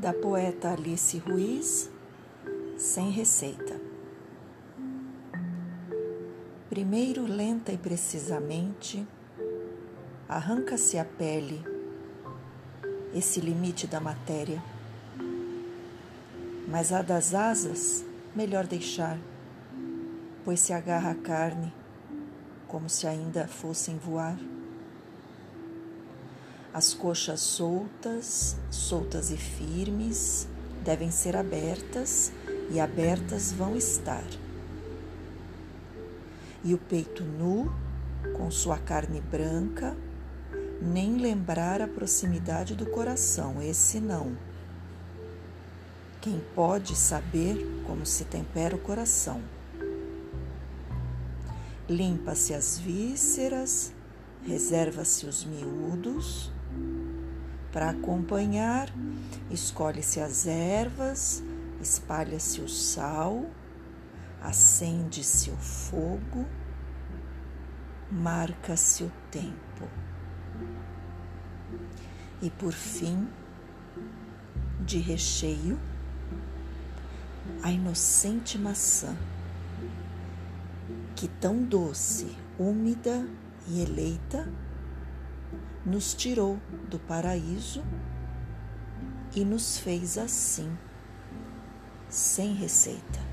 da poeta Alice Ruiz, sem receita. Primeiro, lenta e precisamente, arranca-se a pele, esse limite da matéria. Mas a das asas, melhor deixar, pois se agarra a carne, como se ainda fossem voar. As coxas soltas, soltas e firmes, devem ser abertas e abertas vão estar. E o peito nu, com sua carne branca, nem lembrar a proximidade do coração, esse não. Quem pode saber como se tempera o coração? Limpa-se as vísceras, reserva-se os miúdos para acompanhar, escolhe-se as ervas, espalha-se o sal, acende-se o fogo, marca-se o tempo. E por fim, de recheio, a inocente maçã, que tão doce, úmida e eleita, nos tirou do paraíso e nos fez assim, sem receita.